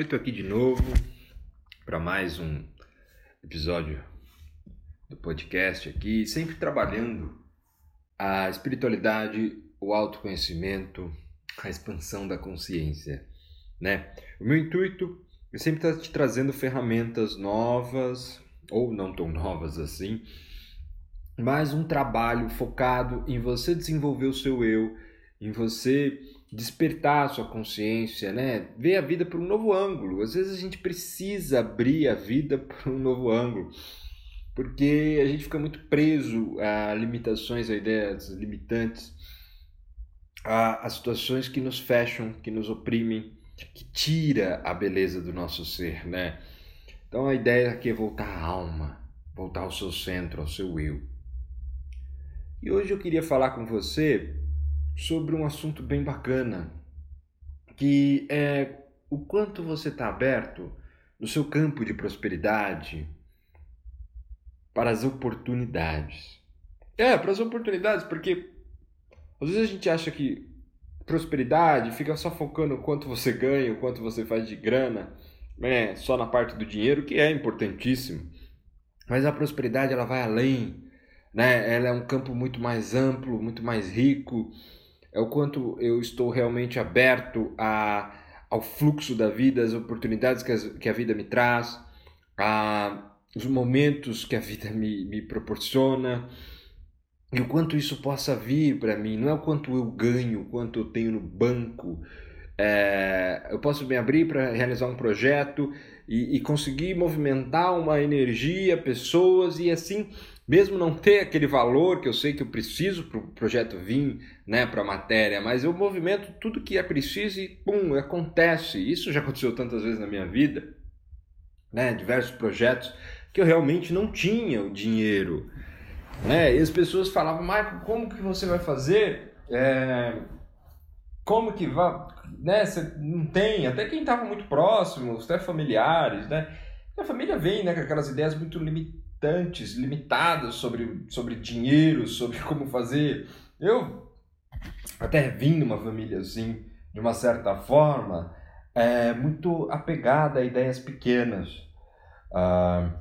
Estou aqui de novo para mais um episódio do podcast aqui, sempre trabalhando a espiritualidade, o autoconhecimento, a expansão da consciência, né? O meu intuito é sempre estar te trazendo ferramentas novas ou não tão novas assim, mas um trabalho focado em você desenvolver o seu eu, em você despertar a sua consciência, né? Ver a vida por um novo ângulo. Às vezes a gente precisa abrir a vida por um novo ângulo, porque a gente fica muito preso a limitações, a ideias limitantes, a, a situações que nos fecham, que nos oprimem, que tira a beleza do nosso ser, né? Então a ideia aqui é voltar à alma, voltar ao seu centro, ao seu eu. E hoje eu queria falar com você sobre um assunto bem bacana, que é o quanto você está aberto no seu campo de prosperidade para as oportunidades. É, para as oportunidades, porque às vezes a gente acha que prosperidade fica só focando o quanto você ganha, o quanto você faz de grana, né? só na parte do dinheiro, que é importantíssimo. Mas a prosperidade ela vai além, né? Ela é um campo muito mais amplo, muito mais rico é o quanto eu estou realmente aberto a, ao fluxo da vida, às oportunidades que, as, que a vida me traz, a, os momentos que a vida me, me proporciona e o quanto isso possa vir para mim. Não é o quanto eu ganho, o quanto eu tenho no banco. É, eu posso me abrir para realizar um projeto e, e conseguir movimentar uma energia, pessoas e assim mesmo não ter aquele valor que eu sei que eu preciso para o projeto vir, né, para a matéria, mas eu movimento tudo que é preciso e pum, acontece. Isso já aconteceu tantas vezes na minha vida, né, diversos projetos que eu realmente não tinha o dinheiro, né, e as pessoas falavam, Michael, como que você vai fazer? É, como que vai, né, você não tem, até quem estava muito próximo, até familiares, né, a família vem, né, com aquelas ideias muito limitadas limitantes, limitadas sobre, sobre dinheiro, sobre como fazer. Eu até vim numa família assim, de uma certa forma, é, muito apegada a ideias pequenas, ah,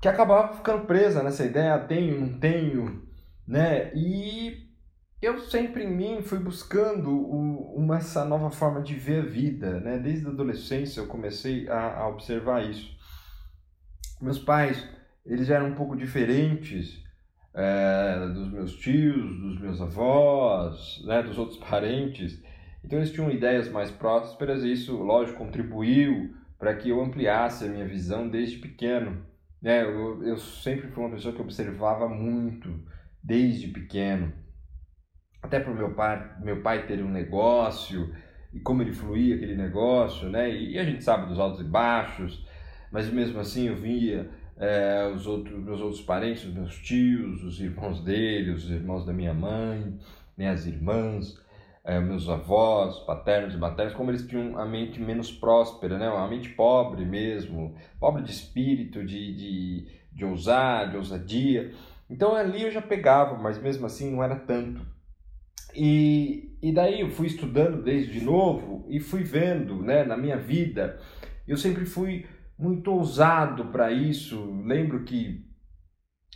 que acabava ficando presa nessa ideia, tenho, não tenho, né? E eu sempre em mim fui buscando uma, essa nova forma de ver a vida, né? Desde a adolescência eu comecei a, a observar isso. Meus pais eles eram um pouco diferentes é, dos meus tios, dos meus avós, né, dos outros parentes. Então eles tinham ideias mais prósperas e isso, lógico, contribuiu para que eu ampliasse a minha visão desde pequeno. Né? Eu, eu sempre fui uma pessoa que observava muito desde pequeno. Até para meu pai, meu pai ter um negócio e como ele fluía aquele negócio, né? E, e a gente sabe dos altos e baixos, mas mesmo assim eu via é, os outros, meus outros parentes, os meus tios, os irmãos dele, os irmãos da minha mãe, minhas irmãs, é, meus avós, paternos e maternos, como eles tinham a mente menos próspera, né? uma mente pobre mesmo, pobre de espírito, de, de, de ousar, de ousadia. Então ali eu já pegava, mas mesmo assim não era tanto. E, e daí eu fui estudando desde novo e fui vendo né, na minha vida, eu sempre fui muito ousado para isso. Lembro que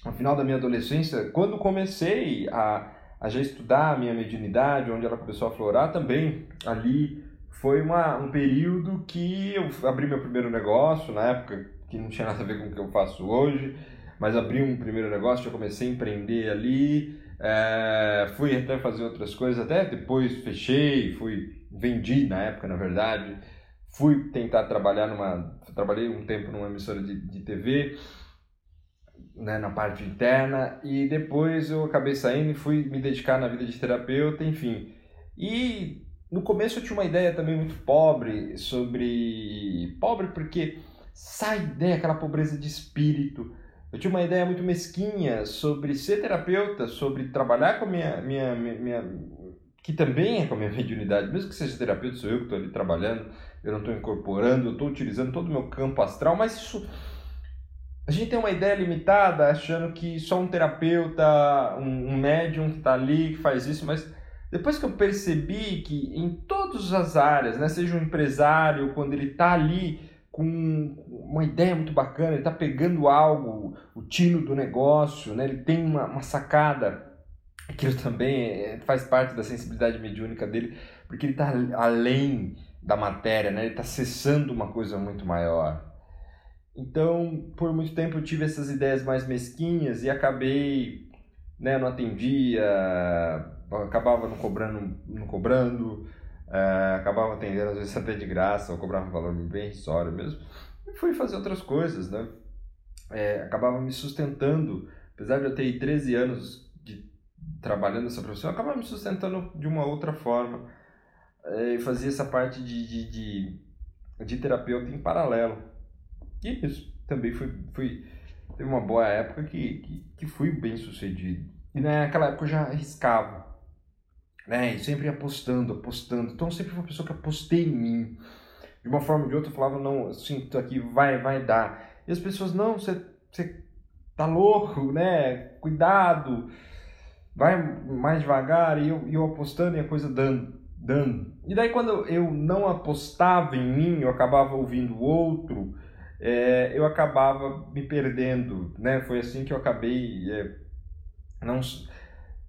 no final da minha adolescência, quando comecei a, a já estudar a minha mediunidade, onde ela começou a florar, também ali foi uma, um período que eu abri meu primeiro negócio, na época que não tinha nada a ver com o que eu faço hoje, mas abri um primeiro negócio, já comecei a empreender ali, é, fui até fazer outras coisas, até depois fechei, fui vendi na época, na verdade, fui tentar trabalhar numa trabalhei um tempo numa emissora de, de TV né, na parte interna e depois eu acabei saindo e fui me dedicar na vida de terapeuta enfim. E no começo eu tinha uma ideia também muito pobre sobre pobre porque sai ideia aquela pobreza de espírito. Eu tinha uma ideia muito mesquinha sobre ser terapeuta sobre trabalhar com a minha minha, minha, minha que também é com a minha mediunidade mesmo que seja terapeuta sou eu que estou ali trabalhando eu não estou incorporando, eu estou utilizando todo o meu campo astral, mas isso. A gente tem uma ideia limitada achando que só um terapeuta, um, um médium que está ali, que faz isso, mas depois que eu percebi que em todas as áreas, né, seja um empresário, quando ele está ali com uma ideia muito bacana, ele está pegando algo, o tino do negócio, né, ele tem uma, uma sacada, aquilo também é, faz parte da sensibilidade mediúnica dele, porque ele está além da matéria, né, ele está acessando uma coisa muito maior. Então, por muito tempo eu tive essas ideias mais mesquinhas e acabei, né, não atendia, acabava não cobrando, não cobrando, é, acabava atendendo às vezes até de graça, ou cobrava um valor bem irrisório mesmo. E fui fazer outras coisas, né? É, acabava me sustentando, apesar de eu ter 13 anos de, trabalhando nessa profissão, acabava me sustentando de uma outra forma. É, fazia essa parte de, de, de, de terapeuta em paralelo. E isso também foi, foi teve uma boa época que, que, que fui bem sucedido. E naquela época eu já arriscava, né? E sempre apostando, apostando. Então sempre fui uma pessoa que apostei em mim. De uma forma ou de outra eu falava, não, eu sinto aqui, vai, vai dar. E as pessoas, não, você, você tá louco, né? Cuidado, vai mais devagar. E eu, eu apostando e a coisa dando, dando. E daí quando eu não apostava em mim, eu acabava ouvindo o outro é, eu acabava me perdendo, né? Foi assim que eu acabei é, não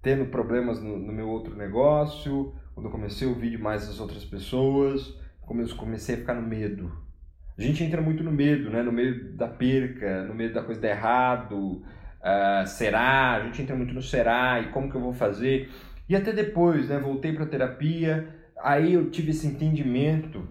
tendo problemas no, no, meu outro negócio, quando eu comecei a ouvir demais as outras pessoas, comecei a ficar no medo. A gente entra muito no medo, né? No medo da perca, no medo da coisa dar errado, uh, será? A gente entra muito no será e como que eu vou fazer? E até depois, né? Voltei para terapia, aí eu tive esse entendimento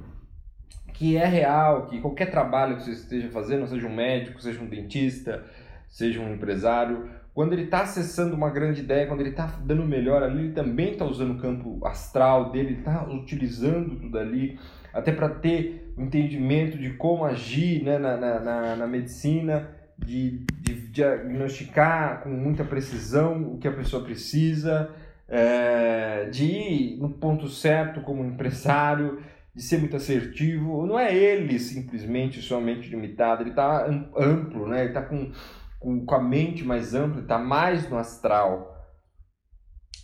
que é real, que qualquer trabalho que você esteja fazendo, seja um médico, seja um dentista, seja um empresário, quando ele está acessando uma grande ideia, quando ele está dando melhor ali, ele também está usando o campo astral dele, está utilizando tudo ali, até para ter o um entendimento de como agir né, na, na, na medicina, de, de, diagnosticar com muita precisão o que a pessoa precisa, é, de ir no ponto certo como empresário, de ser muito assertivo. Não é ele simplesmente somente limitado, ele está amplo, né? ele está com, com, com a mente mais ampla, está mais no astral.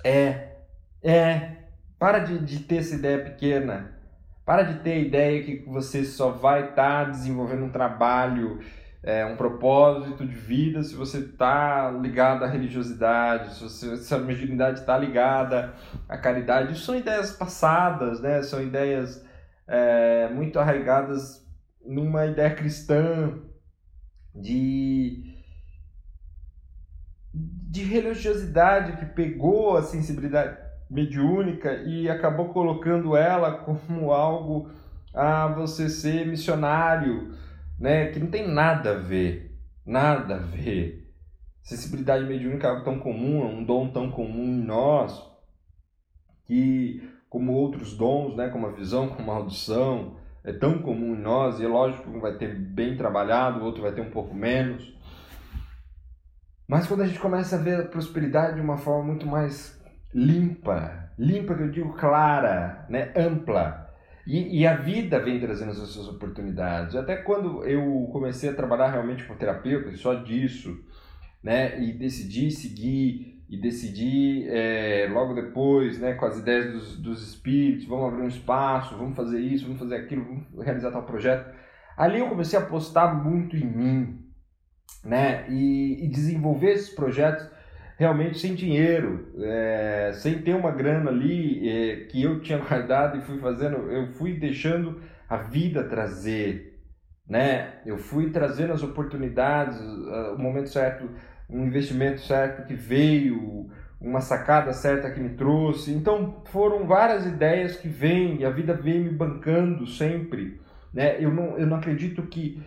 É, é. Para de, de ter essa ideia pequena. Para de ter a ideia que você só vai estar tá desenvolvendo um trabalho, é, um propósito de vida se você está ligado à religiosidade, se, você, se a mediunidade está ligada à caridade. Isso são ideias passadas, né? são ideias é, muito arraigadas numa ideia cristã de, de religiosidade que pegou a sensibilidade mediúnica e acabou colocando ela como algo a você ser missionário, né? Que não tem nada a ver, nada a ver. Sensibilidade mediúnica é algo tão comum, é um dom tão comum em nós que como outros dons, né, como a visão, como a audição, é tão comum em nós, e é lógico que um vai ter bem trabalhado, o outro vai ter um pouco menos. Mas quando a gente começa a ver a prosperidade de uma forma muito mais limpa, limpa que eu digo clara, né, ampla, e, e, a vida vem trazendo essas oportunidades. Até quando eu comecei a trabalhar realmente com terapeuta, só disso, né, e decidi seguir e decidi é, logo depois, né, com as ideias dos, dos espíritos, vamos abrir um espaço, vamos fazer isso, vamos fazer aquilo, vamos realizar tal projeto. Ali eu comecei a apostar muito em mim, né, e, e desenvolver esses projetos realmente sem dinheiro, é, sem ter uma grana ali é, que eu tinha guardado e fui fazendo, eu fui deixando a vida trazer, né, eu fui trazendo as oportunidades, o momento certo um investimento certo que veio, uma sacada certa que me trouxe. Então foram várias ideias que vêm e a vida vem me bancando sempre. Né? Eu, não, eu não acredito que.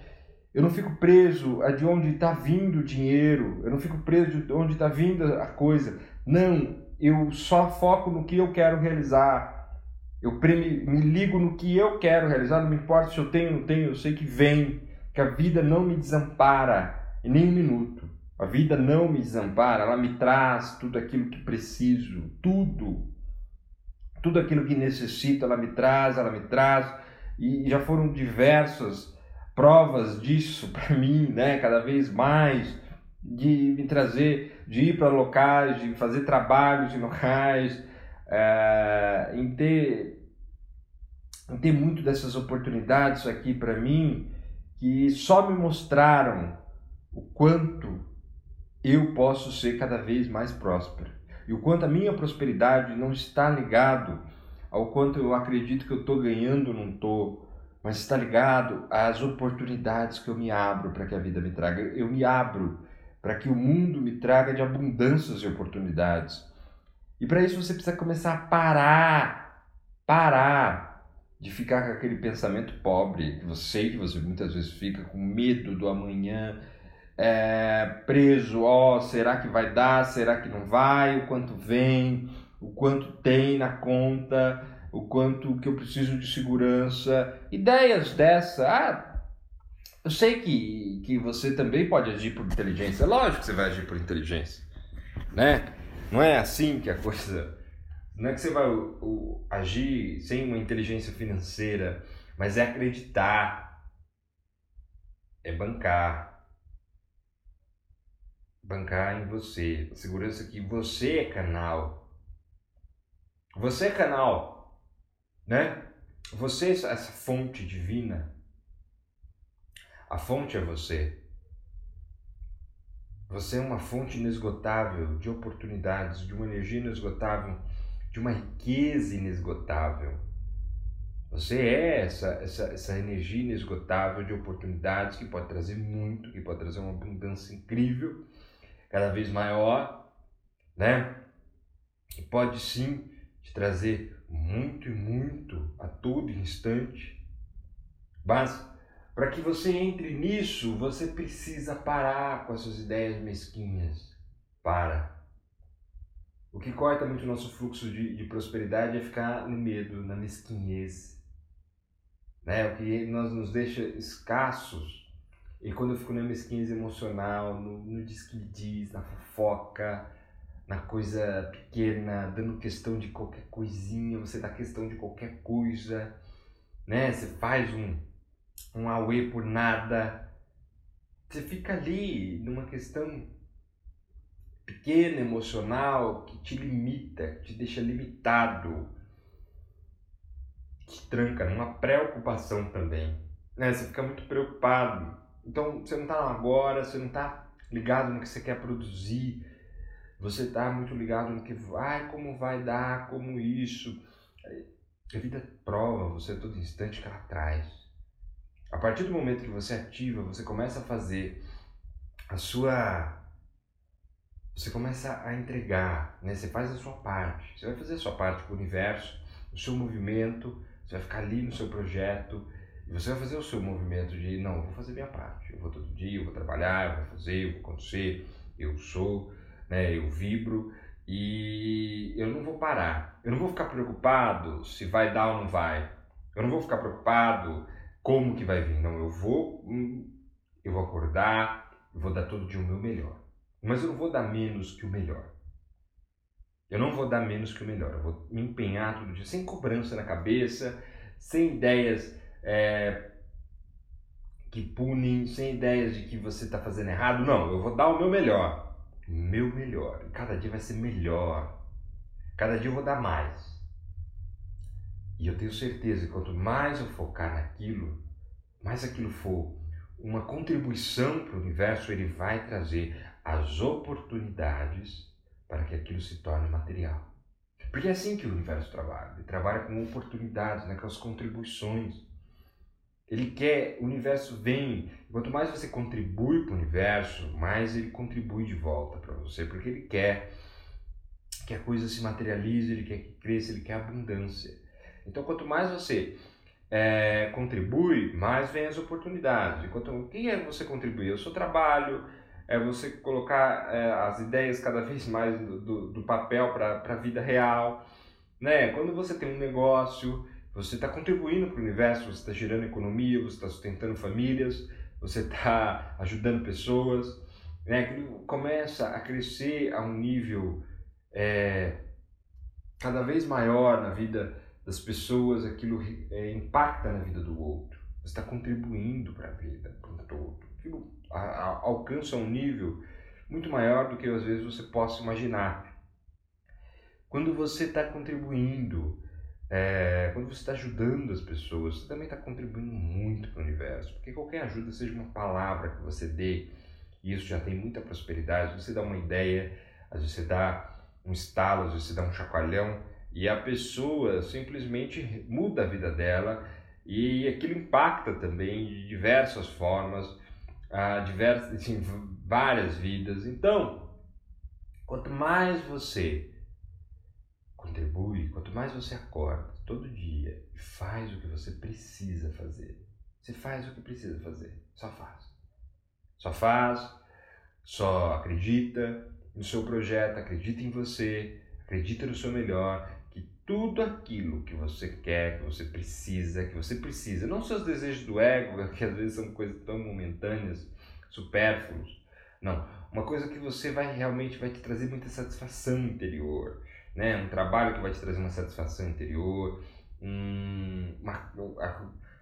Eu não fico preso a de onde está vindo o dinheiro, eu não fico preso de onde está vindo a coisa. Não, eu só foco no que eu quero realizar. Eu me, ligo no que eu quero realizar, não me importa se eu tenho ou não tenho, eu sei que vem, que a vida não me desampara em nem um minuto. A vida não me desampara, ela me traz tudo aquilo que preciso, tudo. Tudo aquilo que necessito, ela me traz, ela me traz. E já foram diversas provas disso para mim, né? Cada vez mais de me trazer, de ir para locais, de fazer trabalhos em locais, é, em ter em ter muito dessas oportunidades aqui para mim que só me mostraram o quanto eu posso ser cada vez mais próspero e o quanto a minha prosperidade não está ligado ao quanto eu acredito que eu estou ganhando não estou, mas está ligado às oportunidades que eu me abro para que a vida me traga. Eu me abro para que o mundo me traga de abundâncias e oportunidades. E para isso você precisa começar a parar, parar de ficar com aquele pensamento pobre que você que você muitas vezes fica com medo do amanhã, é, preso, ó, oh, será que vai dar, será que não vai, o quanto vem, o quanto tem na conta, o quanto que eu preciso de segurança, ideias dessa, ah, eu sei que, que você também pode agir por inteligência. É lógico que você vai agir por inteligência, né? Não é assim que a coisa. Não é que você vai o, o, agir sem uma inteligência financeira, mas é acreditar, é bancar, bancar em você, a segurança que você é canal, você é canal, né? Você essa fonte divina a fonte é você. Você é uma fonte inesgotável de oportunidades, de uma energia inesgotável, de uma riqueza inesgotável. Você é essa, essa, essa energia inesgotável de oportunidades que pode trazer muito, que pode trazer uma abundância incrível, cada vez maior, né? Que pode sim te trazer muito e muito a todo instante. Mas para que você entre nisso, você precisa parar com as suas ideias mesquinhas. Para. O que corta muito o nosso fluxo de, de prosperidade é ficar no medo, na mesquinhez. Né? O que nós nos deixa escassos. E quando eu fico na mesquinhez emocional, no, no diz que diz, na fofoca, na coisa pequena, dando questão de qualquer coisinha, você dá questão de qualquer coisa, né? Você faz um um auê por nada. Você fica ali numa questão pequena, emocional, que te limita, que te deixa limitado, te tranca numa preocupação também. Né? Você fica muito preocupado. Então você não está agora, você não está ligado no que você quer produzir, você está muito ligado no que vai, como vai dar, como isso. A vida prova você a todo instante que ela traz. A partir do momento que você ativa, você começa a fazer a sua. Você começa a entregar, né? Você faz a sua parte. Você vai fazer a sua parte para o universo, o seu movimento, você vai ficar ali no seu projeto e você vai fazer o seu movimento de não, eu vou fazer minha parte. Eu vou todo dia, eu vou trabalhar, eu vou fazer, eu vou acontecer, eu sou, né? Eu vibro e eu não vou parar. Eu não vou ficar preocupado se vai dar ou não vai. Eu não vou ficar preocupado como que vai vir. Não, eu vou, hum, eu vou acordar, eu vou dar todo dia o meu melhor. Mas eu não vou dar menos que o melhor. Eu não vou dar menos que o melhor. Eu vou me empenhar todo dia, sem cobrança na cabeça, sem ideias é, que punem, sem ideias de que você está fazendo errado. Não, eu vou dar o meu melhor. Meu melhor. E cada dia vai ser melhor. Cada dia eu vou dar mais. E eu tenho certeza que quanto mais eu focar naquilo, mais aquilo for uma contribuição para o universo, ele vai trazer as oportunidades para que aquilo se torne material. Porque é assim que o universo trabalha. Ele trabalha com oportunidades, né, com as contribuições. Ele quer, o universo vem. Quanto mais você contribui para o universo, mais ele contribui de volta para você, porque ele quer que a coisa se materialize, ele quer que cresça, ele quer abundância. Então, quanto mais você é, contribui, mais vem as oportunidades. Enquanto, o que é você contribuir? É o seu trabalho, é você colocar é, as ideias cada vez mais do, do, do papel para a vida real. Né? Quando você tem um negócio, você está contribuindo para o universo, você está gerando economia, você está sustentando famílias, você está ajudando pessoas. Né? Começa a crescer a um nível é, cada vez maior na vida das pessoas, aquilo é, impacta na vida do outro. Você está contribuindo para a vida, para o todo. Aquilo a, a, alcança um nível muito maior do que às vezes você possa imaginar. quando você está contribuindo, é, quando você está ajudando as pessoas, você também está contribuindo muito para o universo. Porque qualquer ajuda, seja uma palavra que você dê, e isso já tem muita prosperidade, você dá uma ideia, às vezes você dá um estalo, às vezes você dá um chacoalhão, e a pessoa simplesmente muda a vida dela e aquilo impacta também de diversas formas, a diversas, assim, várias vidas. Então, quanto mais você contribui, quanto mais você acorda todo dia e faz o que você precisa fazer, você faz o que precisa fazer, só faz. Só faz, só acredita no seu projeto, acredita em você, acredita no seu melhor tudo aquilo que você quer, que você precisa, que você precisa, não seus desejos do ego, que às vezes são coisas tão momentâneas, supérfluos. Não, uma coisa que você vai realmente vai te trazer muita satisfação interior, né? Um trabalho que vai te trazer uma satisfação interior, um, uma,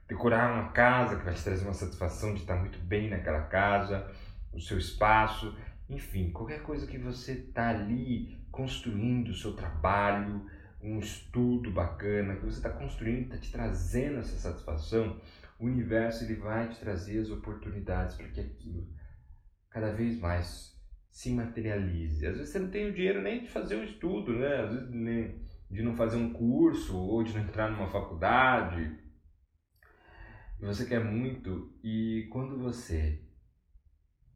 decorar uma casa que vai te trazer uma satisfação de estar muito bem naquela casa, o seu espaço, enfim, qualquer coisa que você está ali construindo o seu trabalho, um estudo bacana, que você está construindo, está te trazendo essa satisfação, o universo ele vai te trazer as oportunidades para que aquilo cada vez mais se materialize. Às vezes você não tem o dinheiro nem de fazer um estudo, né? Às vezes nem de não fazer um curso ou de não entrar numa faculdade. Você quer muito e quando você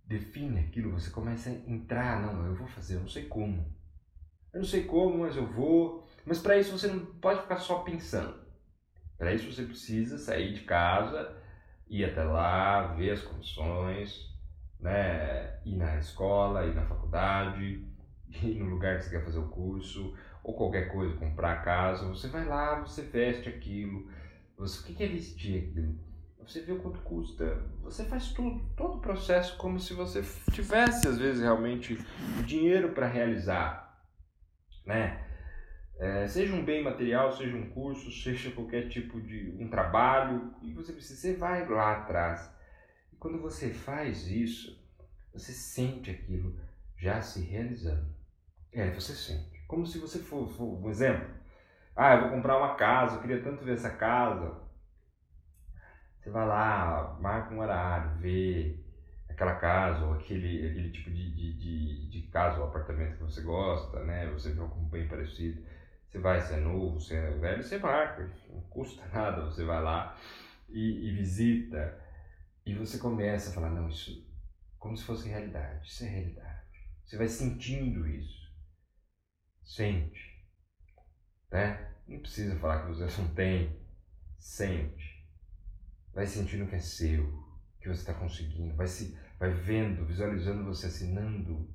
define aquilo, você começa a entrar, não, eu vou fazer, eu não sei como. Eu não sei como, mas eu vou. Mas para isso você não pode ficar só pensando. Para isso você precisa sair de casa, ir até lá, ver as condições, né? ir na escola, ir na faculdade, ir no lugar que você quer fazer o curso, ou qualquer coisa, comprar casa. Você vai lá, você veste aquilo. Você, o que é vestir aquilo? Você vê o quanto custa. Você faz tudo, todo o processo como se você tivesse, às vezes, realmente o dinheiro para realizar. Né? É, seja um bem material, seja um curso, seja qualquer tipo de um trabalho, e você precisa, você vai lá atrás. E quando você faz isso, você sente aquilo já se realizando. É, você sente. Como se você fosse, for, um exemplo. Ah, eu vou comprar uma casa, eu queria tanto ver essa casa. Você vai lá, marca um horário, vê aquela casa ou aquele, aquele tipo de, de, de, de casa ou apartamento que você gosta, né? Você vê algo bem parecido você vai, se é novo, se é velho, você marca, não custa nada, você vai lá e, e visita e você começa a falar, não, isso como se fosse realidade, isso é realidade. Você vai sentindo isso. Sente. Né? Não precisa falar que você não tem. Sente. Vai sentindo que é seu, que você está conseguindo. Vai, se, vai vendo, visualizando você assinando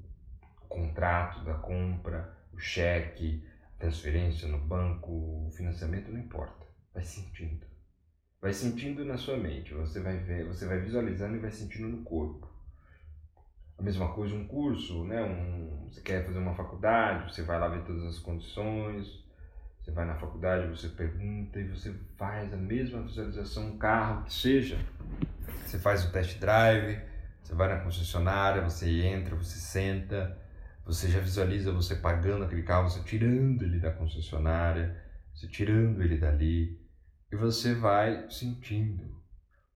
o contrato da compra, o cheque, transferência no banco, financiamento, não importa. Vai sentindo. Vai sentindo na sua mente, você vai ver, você vai visualizando e vai sentindo no corpo. A mesma coisa um curso, né? Um, você quer fazer uma faculdade, você vai lá ver todas as condições, você vai na faculdade, você pergunta e você faz a mesma visualização, um carro que seja. Você faz o test drive, você vai na concessionária, você entra, você senta, você já visualiza você pagando aquele carro, você tirando ele da concessionária, você tirando ele dali, e você vai sentindo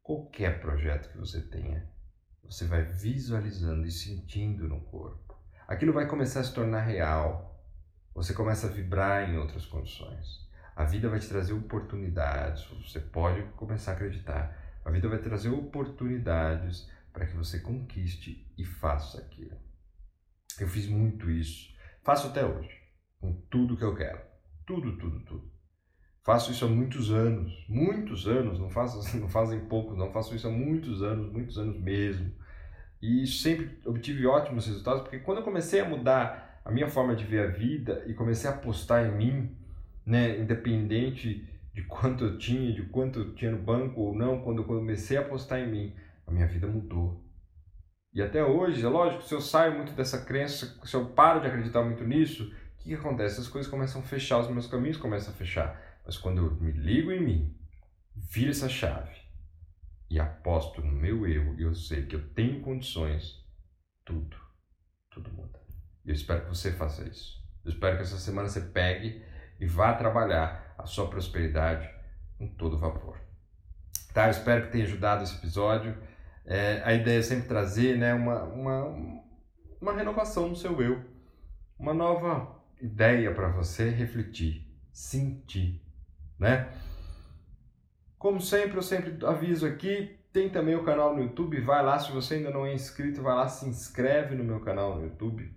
qualquer projeto que você tenha, você vai visualizando e sentindo no corpo. Aquilo vai começar a se tornar real. Você começa a vibrar em outras condições. A vida vai te trazer oportunidades, você pode começar a acreditar. A vida vai trazer oportunidades para que você conquiste e faça aquilo. Eu fiz muito isso. Faço até hoje, com tudo que eu quero. Tudo, tudo, tudo. Faço isso há muitos anos, muitos anos, não, faço, não fazem pouco, não faço isso há muitos anos, muitos anos mesmo. E sempre obtive ótimos resultados, porque quando eu comecei a mudar a minha forma de ver a vida e comecei a apostar em mim, né, independente de quanto eu tinha, de quanto eu tinha no banco ou não, quando eu comecei a apostar em mim, a minha vida mudou. E até hoje, é lógico, se eu saio muito dessa crença, se eu paro de acreditar muito nisso, o que, que acontece? As coisas começam a fechar, os meus caminhos começam a fechar. Mas quando eu me ligo em mim, viro essa chave e aposto no meu eu, e eu sei que eu tenho condições, tudo, tudo muda. E eu espero que você faça isso. Eu espero que essa semana você pegue e vá trabalhar a sua prosperidade com todo vapor. Tá? Eu espero que tenha ajudado esse episódio. É, a ideia é sempre trazer né, uma, uma, uma renovação no seu eu, uma nova ideia para você refletir, sentir, né? Como sempre, eu sempre aviso aqui, tem também o canal no YouTube, vai lá, se você ainda não é inscrito, vai lá, se inscreve no meu canal no YouTube.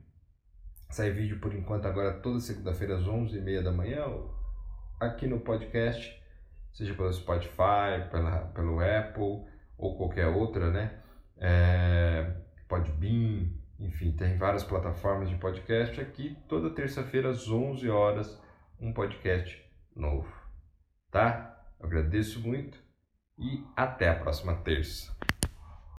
Sai vídeo por enquanto agora toda segunda-feira às 11h30 da manhã, aqui no podcast, seja pelo Spotify, pela, pelo Apple ou qualquer outra, né? É, Podbean, enfim, tem várias plataformas de podcast aqui. Toda terça-feira às 11 horas, um podcast novo. Tá? Eu agradeço muito e até a próxima terça.